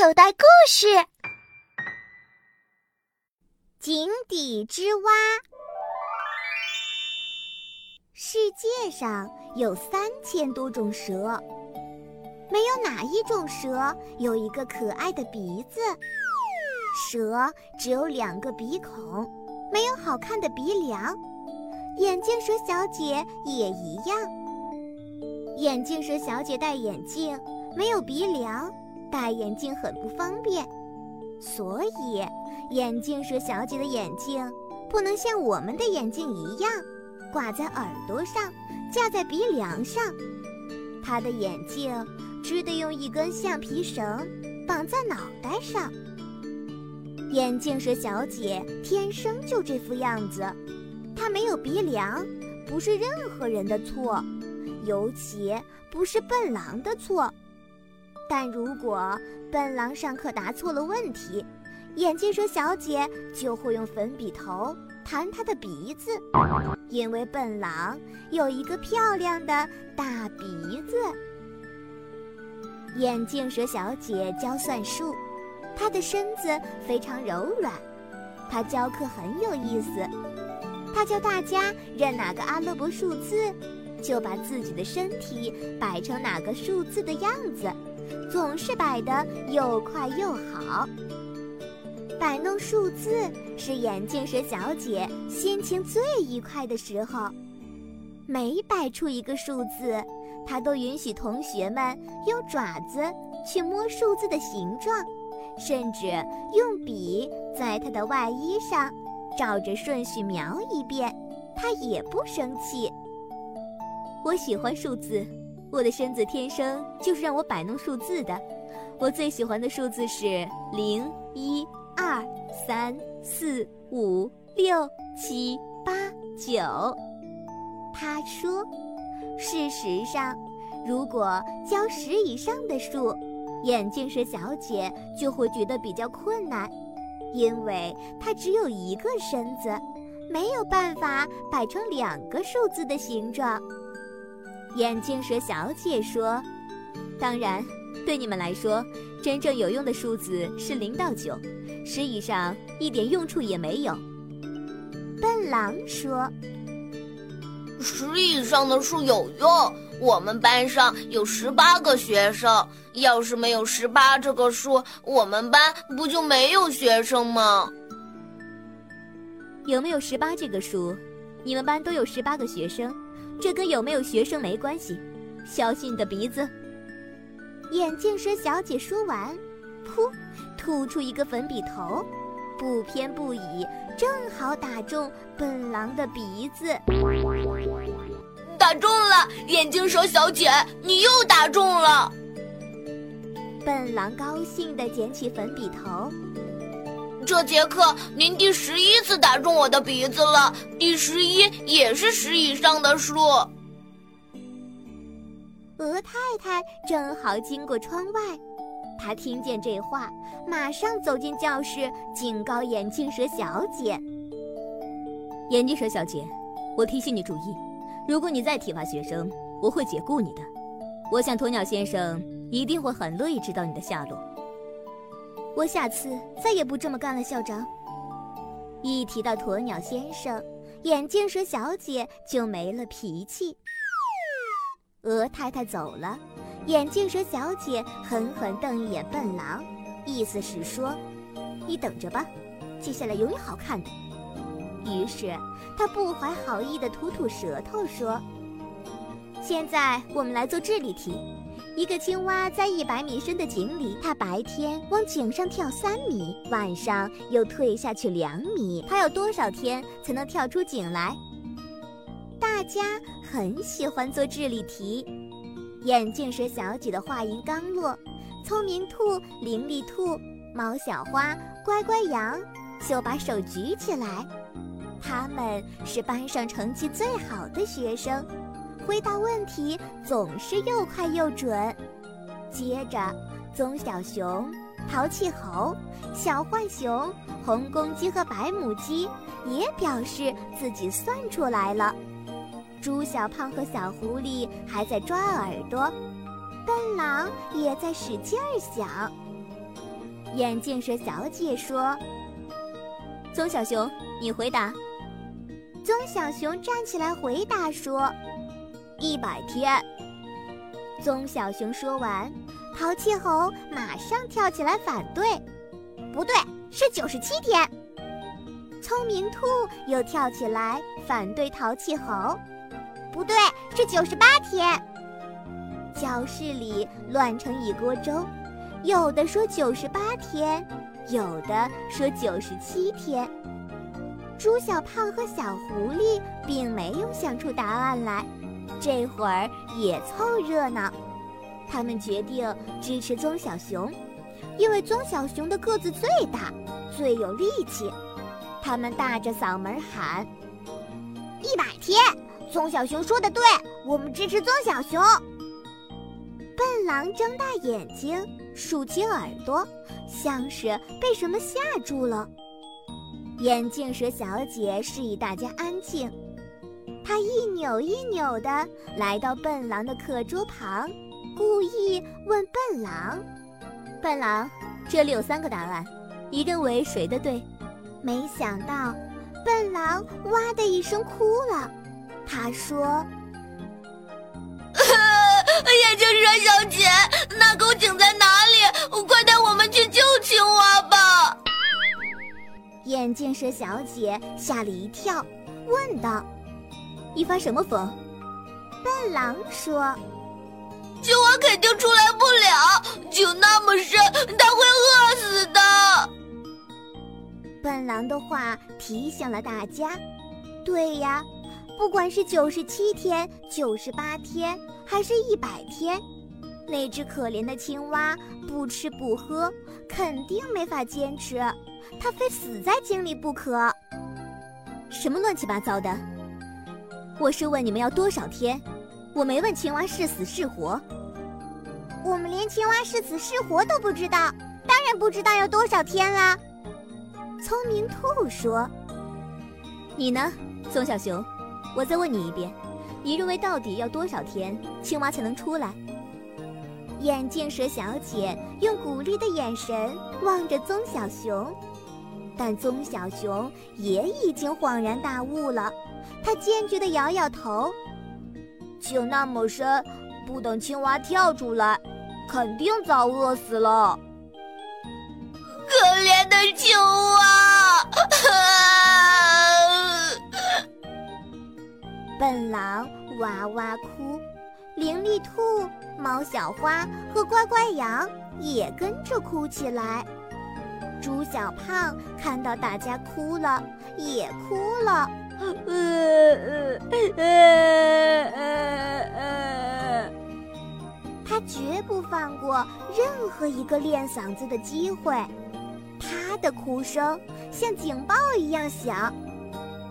口袋故事：井底之蛙。世界上有三千多种蛇，没有哪一种蛇有一个可爱的鼻子。蛇只有两个鼻孔，没有好看的鼻梁。眼镜蛇小姐也一样。眼镜蛇小姐戴眼镜，没有鼻梁。戴眼镜很不方便，所以眼镜蛇小姐的眼镜不能像我们的眼镜一样挂在耳朵上，架在鼻梁上。她的眼镜只得用一根橡皮绳绑在脑袋上。眼镜蛇小姐天生就这副样子，她没有鼻梁，不是任何人的错，尤其不是笨狼的错。但如果笨狼上课答错了问题，眼镜蛇小姐就会用粉笔头弹他的鼻子，因为笨狼有一个漂亮的大鼻子。眼镜蛇小姐教算术，她的身子非常柔软，她教课很有意思。她教大家认哪个阿拉伯数字，就把自己的身体摆成哪个数字的样子。总是摆得又快又好。摆弄数字是眼镜蛇小姐心情最愉快的时候。每摆出一个数字，她都允许同学们用爪子去摸数字的形状，甚至用笔在她的外衣上照着顺序描一遍，她也不生气。我喜欢数字。我的身子天生就是让我摆弄数字的。我最喜欢的数字是零、一、二、三、四、五、六、七、八、九。他说：“事实上，如果教十以上的数，眼镜蛇小姐就会觉得比较困难，因为她只有一个身子，没有办法摆成两个数字的形状。”眼镜蛇小姐说：“当然，对你们来说，真正有用的数字是零到九，十以上一点用处也没有。”笨狼说：“十以上的数有用。我们班上有十八个学生，要是没有十八这个数，我们班不就没有学生吗？有没有十八这个数，你们班都有十八个学生。”这跟有没有学生没关系，小心你的鼻子。眼镜蛇小姐说完，噗，吐出一个粉笔头，不偏不倚，正好打中笨狼的鼻子。打中了，眼镜蛇小姐，你又打中了。笨狼高兴地捡起粉笔头。这节课您第十一次打中我的鼻子了，第十一也是十以上的数。鹅太太正好经过窗外，她听见这话，马上走进教室，警告眼镜蛇小姐：“眼镜蛇小姐，我提醒你注意，如果你再体罚学生，我会解雇你的。我想鸵鸟先生一定会很乐意知道你的下落。”我下次再也不这么干了，校长。一提到鸵鸟先生，眼镜蛇小姐就没了脾气。鹅太太走了，眼镜蛇小姐狠狠瞪一眼笨狼，意思是说：“你等着吧，接下来有你好看的。”于是他不怀好意地吐吐舌头说：“现在我们来做智力题。”一个青蛙在一百米深的井里，它白天往井上跳三米，晚上又退下去两米。它要多少天才能跳出井来？大家很喜欢做智力题。眼镜蛇小姐的话音刚落，聪明兔、伶俐兔、猫小花、乖乖羊就把手举起来。他们是班上成绩最好的学生。回答问题总是又快又准。接着，棕小熊、淘气猴、小浣熊、红公鸡和白母鸡也表示自己算出来了。猪小胖和小狐狸还在抓耳朵，笨狼也在使劲儿想。眼镜蛇小姐说：“棕小熊，你回答。”棕小熊站起来回答说：“一百天。”棕小熊说完，淘气猴马上跳起来反对：“不对，是九十七天。”聪明兔又跳起来反对淘气猴：“不对，是九十八天。”教室里乱成一锅粥，有的说九十八天，有的说九十七天。猪小胖和小狐狸并没有想出答案来，这会儿也凑热闹。他们决定支持棕小熊，因为棕小熊的个子最大，最有力气。他们大着嗓门喊：“一百天！棕小熊说的对，我们支持棕小熊。”笨狼睁大眼睛，竖起耳朵，像是被什么吓住了。眼镜蛇小姐示意大家安静，她一扭一扭地来到笨狼的课桌旁，故意问笨狼：“笨狼，这里有三个答案，你认为谁的对？”没想到，笨狼哇的一声哭了。他说。眼镜蛇小姐，那口井在哪里？快带我们去救青蛙吧！眼镜蛇小姐吓了一跳，问道：“你发什么疯？”笨狼说：“青蛙肯定出来不了，井那么深，它会饿死的。”笨狼的话提醒了大家。对呀。不管是九十七天、九十八天，还是一百天，那只可怜的青蛙不吃不喝，肯定没法坚持，他非死在井里不可。什么乱七八糟的！我是问你们要多少天，我没问青蛙是死是活。我们连青蛙是死是活都不知道，当然不知道要多少天啦。聪明兔说：“你呢，棕小熊？”我再问你一遍，你认为到底要多少天青蛙才能出来？眼镜蛇小姐用鼓励的眼神望着棕小熊，但棕小熊也已经恍然大悟了，他坚决地摇摇头：“井那么深，不等青蛙跳出来，肯定早饿死了。”可怜的青蛙。笨狼哇哇哭，伶俐兔、猫小花和乖乖羊也跟着哭起来。猪小胖看到大家哭了，也哭了。他绝不放过任何一个练嗓子的机会。他的哭声像警报一样响。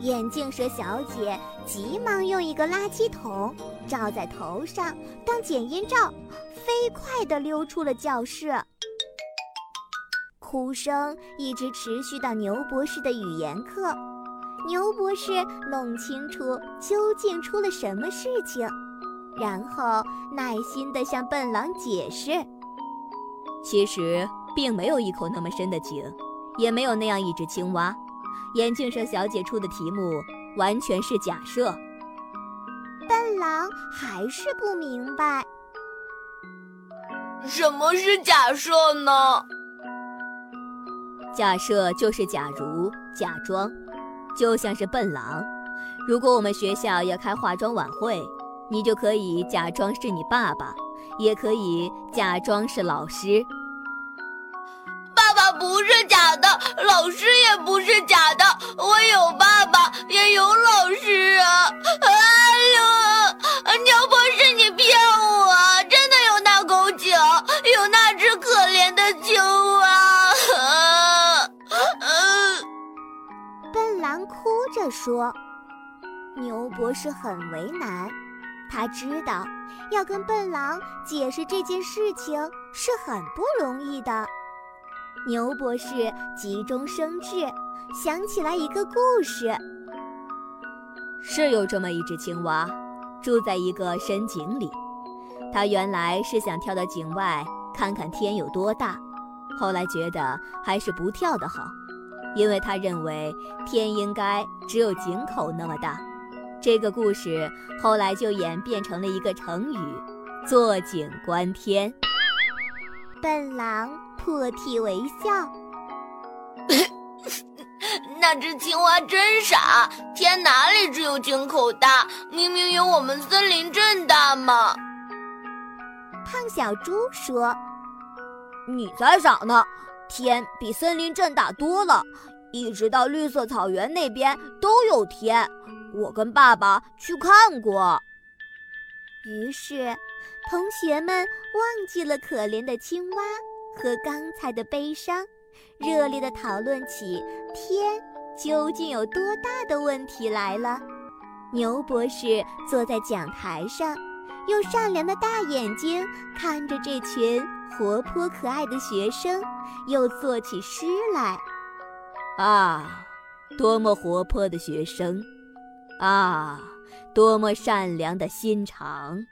眼镜蛇小姐急忙用一个垃圾桶罩在头上当检验罩，飞快地溜出了教室。哭声一直持续到牛博士的语言课。牛博士弄清楚究竟出了什么事情，然后耐心地向笨狼解释：其实并没有一口那么深的井，也没有那样一只青蛙。眼镜蛇小姐出的题目完全是假设。笨狼还是不明白，什么是假设呢？假设就是假如、假装，就像是笨狼。如果我们学校要开化妆晚会，你就可以假装是你爸爸，也可以假装是老师。爸爸不是假的，老师也不是假的，我有爸爸，也有老师啊！哎呦，牛博士，说：“牛博士很为难，他知道要跟笨狼解释这件事情是很不容易的。”牛博士急中生智，想起来一个故事。是有这么一只青蛙，住在一个深井里。它原来是想跳到井外看看天有多大，后来觉得还是不跳的好，因为他认为天应该只有井口那么大。这个故事后来就演变成了一个成语：坐井观天。笨狼破涕为笑。那只青蛙真傻，天哪里只有井口大？明明有我们森林镇大嘛！胖小猪说：“你才傻呢，天比森林镇大多了，一直到绿色草原那边都有天。我跟爸爸去看过。”于是，同学们忘记了可怜的青蛙和刚才的悲伤，热烈地讨论起天究竟有多大的问题来了。牛博士坐在讲台上。用善良的大眼睛看着这群活泼可爱的学生，又作起诗来。啊，多么活泼的学生！啊，多么善良的心肠！